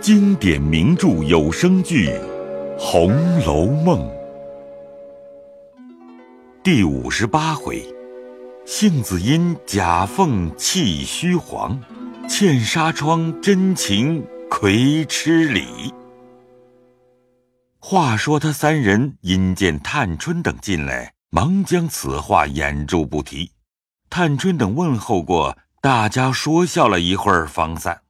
经典名著有声剧《红楼梦》第五十八回：杏子因假凤气虚黄，茜纱窗真情葵吃里。话说他三人因见探春等进来，忙将此话掩住不提。探春等问候过，大家说笑了一会儿，方散。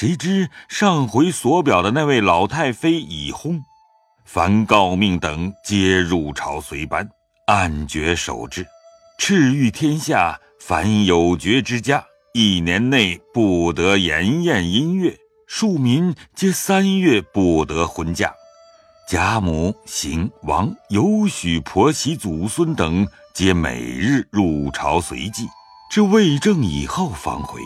谁知上回所表的那位老太妃已薨，凡诰命等皆入朝随班，按爵守制，敕谕天下：凡有爵之家，一年内不得筵宴音乐；庶民皆三月不得婚嫁。贾母、邢、王尤许婆媳祖孙等，皆每日入朝随祭，至未正以后方回。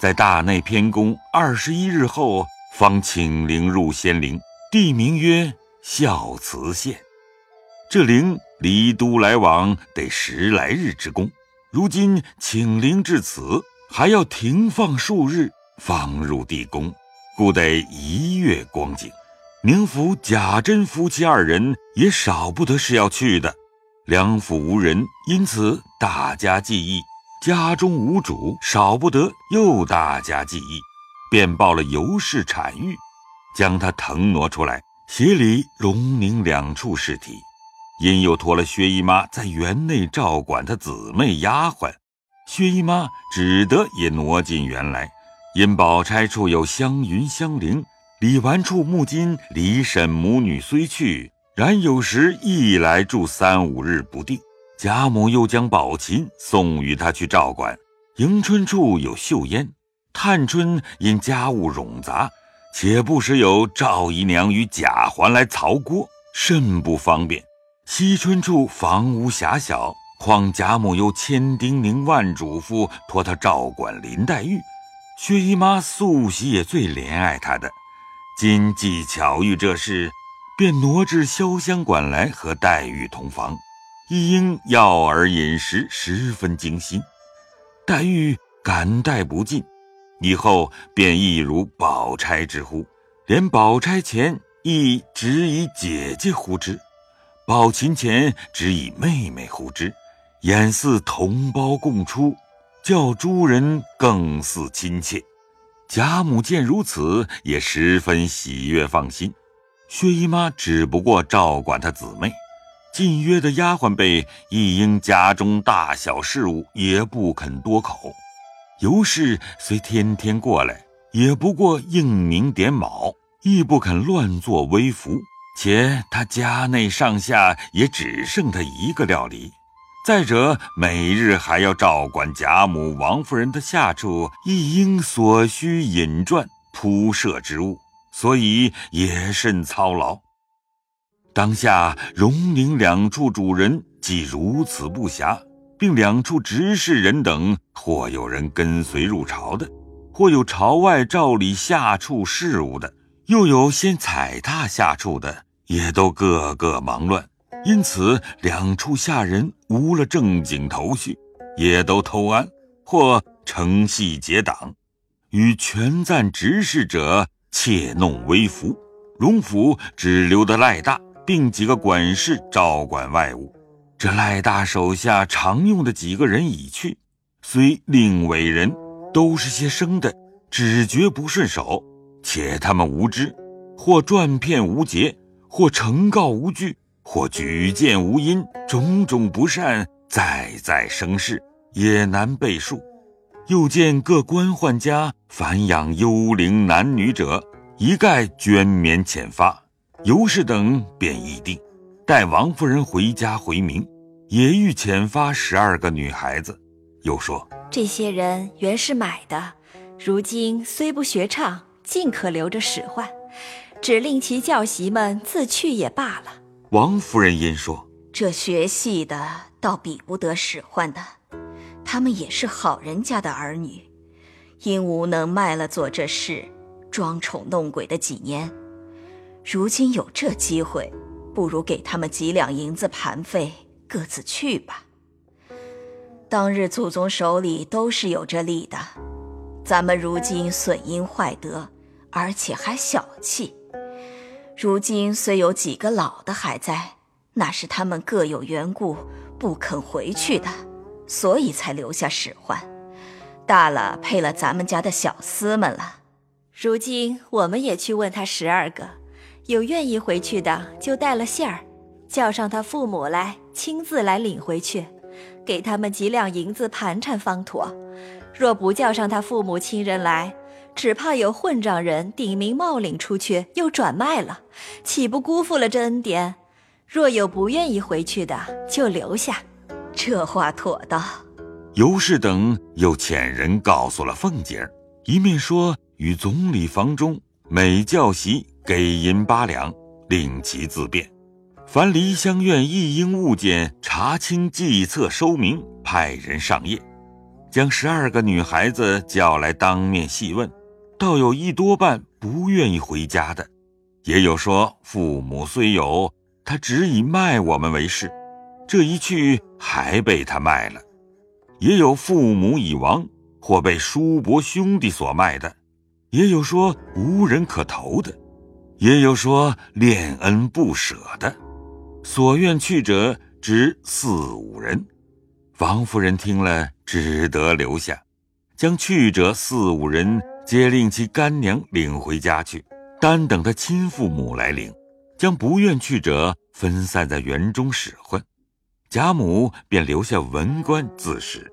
在大内偏宫二十一日后，方请灵入仙陵，地名曰孝慈县。这陵离都来往得十来日之功，如今请灵至此，还要停放数日，方入地宫，故得一月光景。宁府贾珍夫妻二人也少不得是要去的，两府无人，因此大家记忆。家中无主，少不得又大家记忆，便报了尤氏产育，将他腾挪出来，协理荣宁两处事体，因又托了薛姨妈在园内照管他姊妹丫鬟，薛姨妈只得也挪进园来。因宝钗处有湘云、香菱，李纨处木金、李婶母女虽去，然有时亦来住三五日不定。贾母又将宝琴送与他去照管。迎春处有秀烟，探春因家务冗杂，且不时有赵姨娘与贾环来曹锅，甚不方便。惜春处房屋狭小，况贾母又千叮咛万嘱咐，托她照管林黛玉。薛姨妈素喜也最怜爱她的，今既巧遇这事，便挪至潇湘馆来和黛玉同房。一应药儿饮食十分精心，黛玉感戴不尽，以后便亦如宝钗之呼，连宝钗前亦只以姐姐呼之，宝琴前只以妹妹呼之，俨似同胞共出，叫诸人更似亲切。贾母见如此，也十分喜悦放心。薛姨妈只不过照管她姊妹。近约的丫鬟辈亦因家中大小事务，也不肯多口。尤氏虽天天过来，也不过应名点卯，亦不肯乱作威服。且他家内上下也只剩他一个料理。再者，每日还要照管贾母、王夫人的下处，亦应所需引转铺设之物，所以也甚操劳。当下荣宁两处主人既如此不暇，并两处执事人等，或有人跟随入朝的，或有朝外照理下处事务的，又有先踩踏下处的，也都个个忙乱。因此两处下人无了正经头绪，也都偷安或乘隙结党，与权赞执事者窃弄微服。荣府只留得赖大。并几个管事照管外务，这赖大手下常用的几个人已去，虽另委人，都是些生的，只觉不顺手，且他们无知，或转骗无节，或呈告无据，或举荐无因，种种不善，再再生事，也难背数。又见各官宦家凡养幽灵男女者，一概捐免遣发。尤氏等便议定，待王夫人回家回明，也欲遣发十二个女孩子。又说这些人原是买的，如今虽不学唱，尽可留着使唤，只令其教习们自去也罢了。王夫人因说：这学戏的倒比不得使唤的，他们也是好人家的儿女，因无能卖了做这事，装宠弄鬼的几年。如今有这机会，不如给他们几两银子盘费，各自去吧。当日祖宗手里都是有这利的，咱们如今损阴坏德，而且还小气。如今虽有几个老的还在，那是他们各有缘故不肯回去的，所以才留下使唤。大了配了咱们家的小厮们了。如今我们也去问他十二个，有愿意回去的就带了信儿，叫上他父母来，亲自来领回去，给他们几两银子盘缠方妥。若不叫上他父母亲人来，只怕有混账人顶名冒领出去，又转卖了，岂不辜负了这恩典？若有不愿意回去的，就留下。这话妥当。尤氏等又遣人告诉了凤姐儿，一面说。与总理房中每教习给银八两，令其自便。凡梨香院一应物件查清计策收明，派人上夜，将十二个女孩子叫来当面细问。倒有一多半不愿意回家的，也有说父母虽有，他只以卖我们为事，这一去还被他卖了；也有父母已亡，或被叔伯兄弟所卖的。也有说无人可投的，也有说恋恩不舍的，所愿去者只四五人。王夫人听了，只得留下，将去者四五人皆令其干娘领回家去，单等他亲父母来领。将不愿去者分散在园中使唤，贾母便留下文官自使，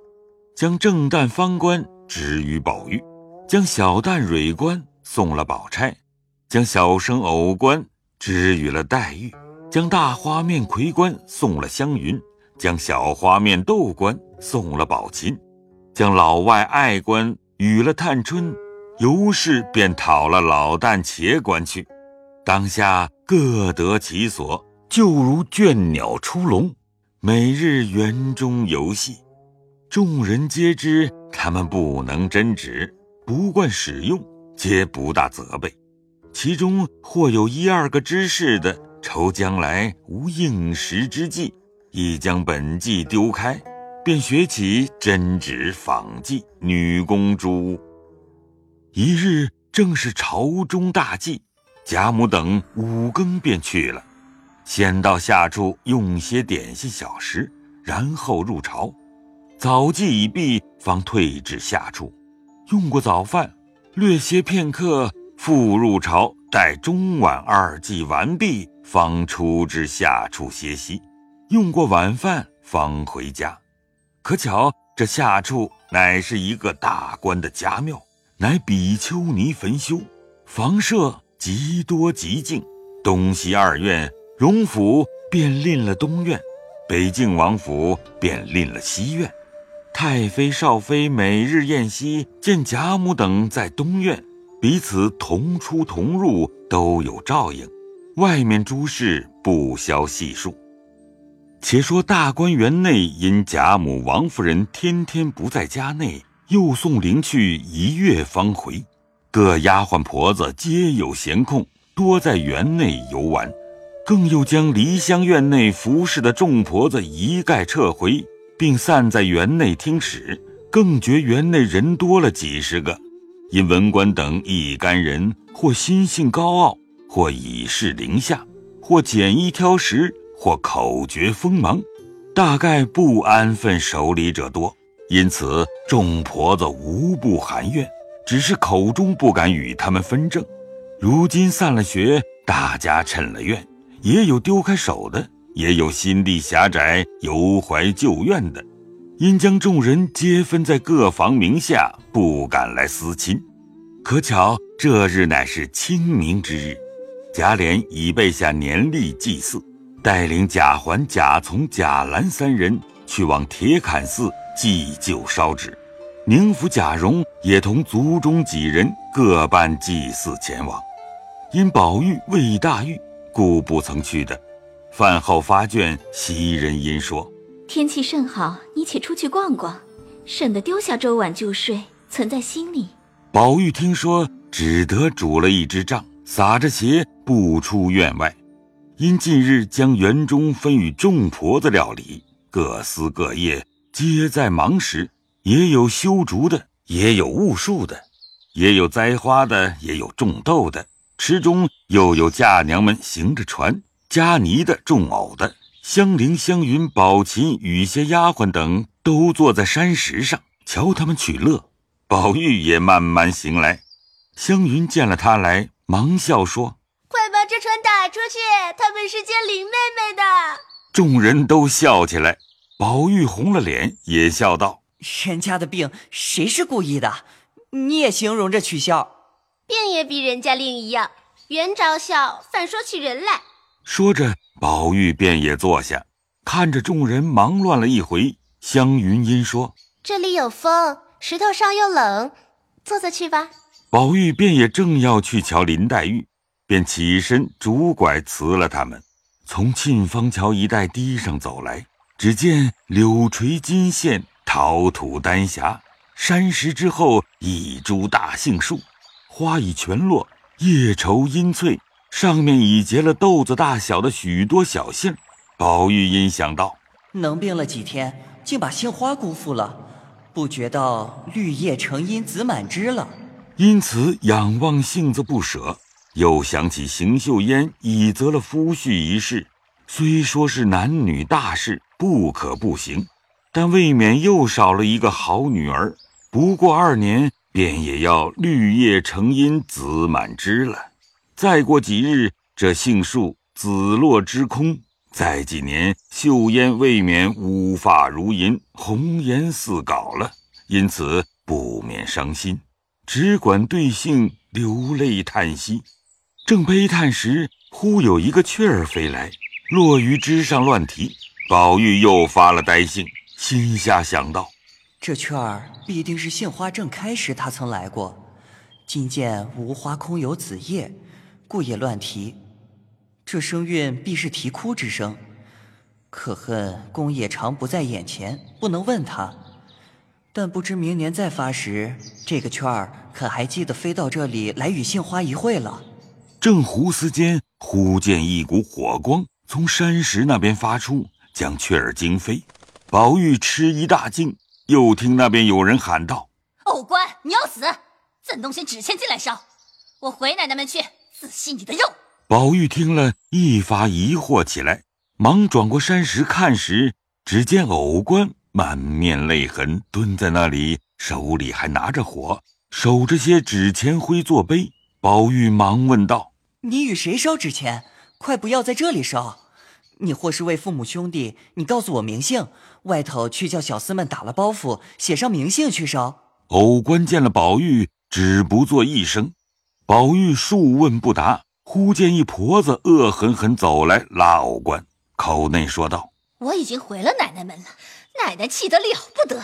将正旦方官置于宝玉。将小旦蕊官送了宝钗，将小生藕官支予了黛玉，将大花面葵官送了湘云，将小花面豆官送了宝琴，将老外爱官与了探春，尤氏便讨了老旦茄官去。当下各得其所，就如倦鸟出笼，每日园中游戏。众人皆知他们不能真旨。不惯使用，皆不大责备；其中或有一二个知事的，愁将来无应时之计，亦将本计丢开，便学起针指纺技、女工诸。一日正是朝中大祭，贾母等五更便去了，先到下处用些点心小食，然后入朝。早祭已毕，方退至下处。用过早饭，略歇片刻，复入朝，待中晚二祭完毕，方出至下处歇息。用过晚饭，方回家。可巧这下处乃是一个大官的家庙，乃比丘尼坟修，房舍极多极静。东西二院，荣府便吝了东院，北静王府便吝了西院。太妃、少妃每日宴席，见贾母等在东院，彼此同出同入，都有照应。外面诸事不消细数。且说大观园内，因贾母、王夫人天天不在家内，又送灵去一月方回，各丫鬟婆子皆有闲空，多在园内游玩，更又将梨香院内服侍的众婆子一概撤回。并散在园内听使，更觉园内人多了几十个。因文官等一干人，或心性高傲，或以势凌下，或拣衣挑食，或口绝锋芒，大概不安分守礼者多。因此众婆子无不含怨，只是口中不敢与他们分正。如今散了学，大家趁了怨，也有丢开手的。也有心地狭窄、犹怀旧怨的，因将众人皆分在各房名下，不敢来私亲。可巧这日乃是清明之日，贾琏已备下年例祭祀，带领贾环、贾从、贾兰三人去往铁槛寺祭旧烧纸，宁府贾蓉也同族中几人各办祭祀前往。因宝玉未大狱，故不曾去的。饭后发卷，袭人因说：“天气甚好，你且出去逛逛，省得丢下粥碗就睡，存在心里。”宝玉听说，只得煮了一只杖，撒着鞋不出院外。因近日将园中分与众婆子料理，各司各业，皆在忙时，也有修竹的，也有务树的。也有栽花的，也有种豆的。池中又有嫁娘们行着船，加泥的、种藕的。香菱、香云、宝琴雨些丫鬟等都坐在山石上，瞧他们取乐。宝玉也慢慢行来。湘云见了他来，忙笑说：“快把这船打出去！他们是接林妹妹的。”众人都笑起来。宝玉红了脸，也笑道：“人家的病，谁是故意的？你也形容着取笑。”病也比人家另一样，原着笑，反说起人来。说着，宝玉便也坐下，看着众人忙乱了一回。湘云因说：“这里有风，石头上又冷，坐坐去吧。”宝玉便也正要去瞧林黛玉，便起身拄拐辞了他们，从沁芳桥一带堤上走来。只见柳垂金线，桃土丹霞，山石之后一株大杏树。花已全落，叶稠阴翠，上面已结了豆子大小的许多小杏。宝玉因想到，能病了几天，竟把杏花辜负了，不觉到绿叶成荫子满枝了，因此仰望杏子不舍。又想起邢岫烟已择了夫婿一事，虽说是男女大事，不可不行，但未免又少了一个好女儿。不过二年。便也要绿叶成荫子满枝了，再过几日，这杏树紫落枝空；再几年，秀烟未免乌发如银，红颜似槁了。因此不免伤心，只管对杏流泪叹息。正悲叹时，忽有一个雀儿飞来，落于枝上乱啼。宝玉又发了呆性，心下想到。这雀儿必定是杏花正开时，他曾来过。今见无花空有紫叶，故也乱啼。这声韵必是啼哭之声。可恨公爷常不在眼前，不能问他。但不知明年再发时，这个雀儿可还记得飞到这里来与杏花一会了？正胡思间，忽见一股火光从山石那边发出，将雀儿惊飞。宝玉吃一大惊。又听那边有人喊道：“偶官，你要死！怎弄些纸钱进来烧？我回奶奶们去，仔细你的肉。”宝玉听了一发疑惑起来，忙转过山石看时，只见偶官满面泪痕，蹲在那里，手里还拿着火，守着些纸钱灰作碑。宝玉忙问道：“你与谁烧纸钱？快不要在这里烧！你或是为父母兄弟，你告诉我名姓。”外头去叫小厮们打了包袱，写上名姓去烧。偶官见了宝玉，只不作一声。宝玉数问不答，忽见一婆子恶狠狠走来，拉偶官，口内说道：“我已经回了奶奶们了，奶奶气得了不得。”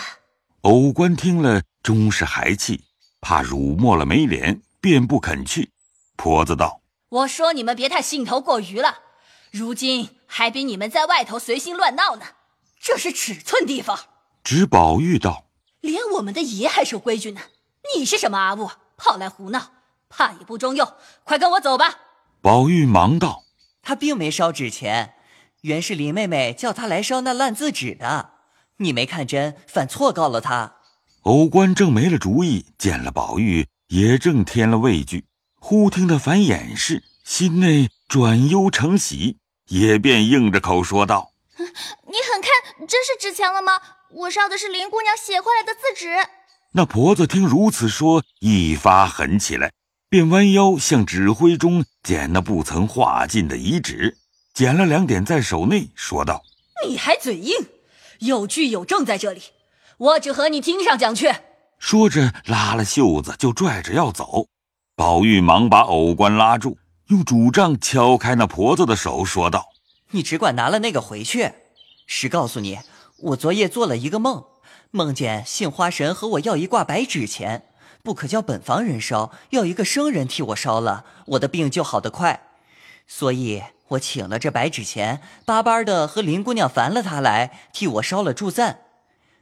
偶官听了，终是还气，怕辱没了没脸，便不肯去。婆子道：“我说你们别太兴头过于了，如今还比你们在外头随心乱闹呢。”这是尺寸地方，指宝玉道：“连我们的爷还守规矩呢，你是什么阿物，跑来胡闹，怕也不中用。快跟我走吧。”宝玉忙道：“他并没烧纸钱，原是林妹妹叫他来烧那烂字纸的。你没看真，反错告了他。”偶官正没了主意，见了宝玉，也正添了畏惧。忽听得反掩饰，心内转忧成喜，也便硬着口说道。你很看，真是纸钱了吗？我烧的是林姑娘写回来的字纸。那婆子听如此说，一发狠起来，便弯腰向指挥中捡那不曾画尽的遗纸，捡了两点在手内，说道：“你还嘴硬，有据有证在这里，我只和你听上讲去。”说着拉了袖子就拽着要走。宝玉忙把偶官拉住，用拄杖敲开那婆子的手，说道。你只管拿了那个回去。实告诉你，我昨夜做了一个梦，梦见杏花神和我要一挂白纸钱，不可叫本房人烧，要一个生人替我烧了，我的病就好得快。所以我请了这白纸钱，巴巴的和林姑娘烦了她来替我烧了祝赞，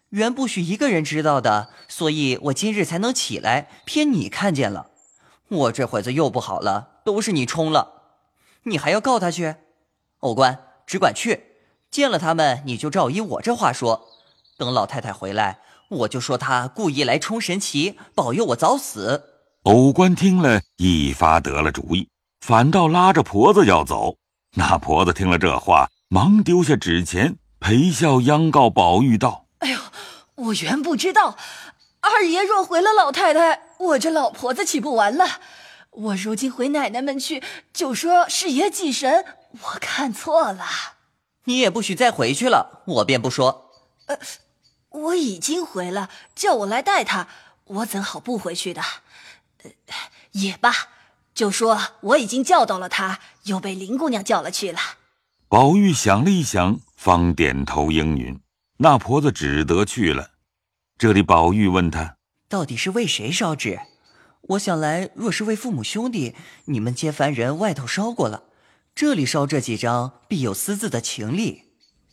原不许一个人知道的，所以我今日才能起来，偏你看见了，我这会子又不好了，都是你冲了，你还要告他去？偶官只管去，见了他们，你就照依我这话说。等老太太回来，我就说他故意来冲神奇，保佑我早死。偶官听了一发得了主意，反倒拉着婆子要走。那婆子听了这话，忙丢下纸钱，陪笑央告宝玉道：“哎呦，我原不知道，二爷若回了老太太，我这老婆子岂不完了？我如今回奶奶们去，就说是爷祭神，我看错了。你也不许再回去了，我便不说。呃，我已经回了，叫我来带他，我怎好不回去的？呃，也罢。”就说我已经叫到了他，又被林姑娘叫了去了。宝玉想了一想，方点头应允。那婆子只得去了。这里宝玉问他，到底是为谁烧纸？我想来，若是为父母兄弟，你们皆凡人外头烧过了，这里烧这几张，必有私自的情理。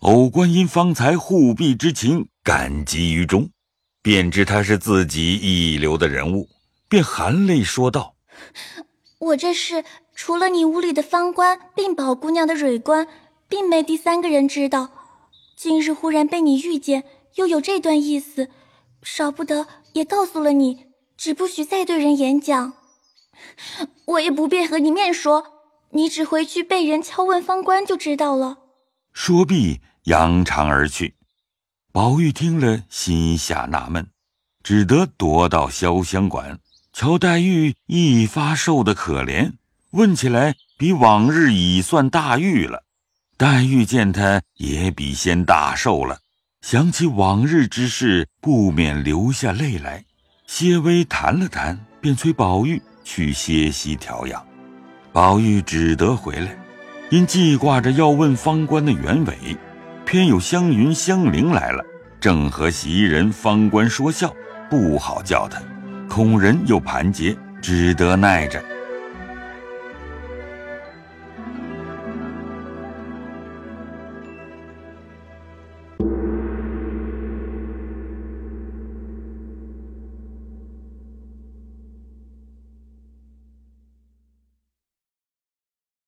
偶观音方才护婢之情，感激于衷，便知他是自己一流的人物，便含泪说道。我这是除了你屋里的方官，并宝姑娘的蕊官，并没第三个人知道。今日忽然被你遇见，又有这段意思，少不得也告诉了你，只不许再对人演讲。我也不便和你面说，你只回去被人敲问方官就知道了。说毕，扬长而去。宝玉听了，心下纳闷，只得踱到潇湘馆。瞧黛玉一发瘦的可怜，问起来比往日已算大玉了。黛玉见他也比先大瘦了，想起往日之事，不免流下泪来。些微谈了谈，便催宝玉去歇息调养。宝玉只得回来，因记挂着要问方官的原委，偏有湘云、湘菱来了，正和袭人、方官说笑，不好叫他。恐人又盘结，只得耐着。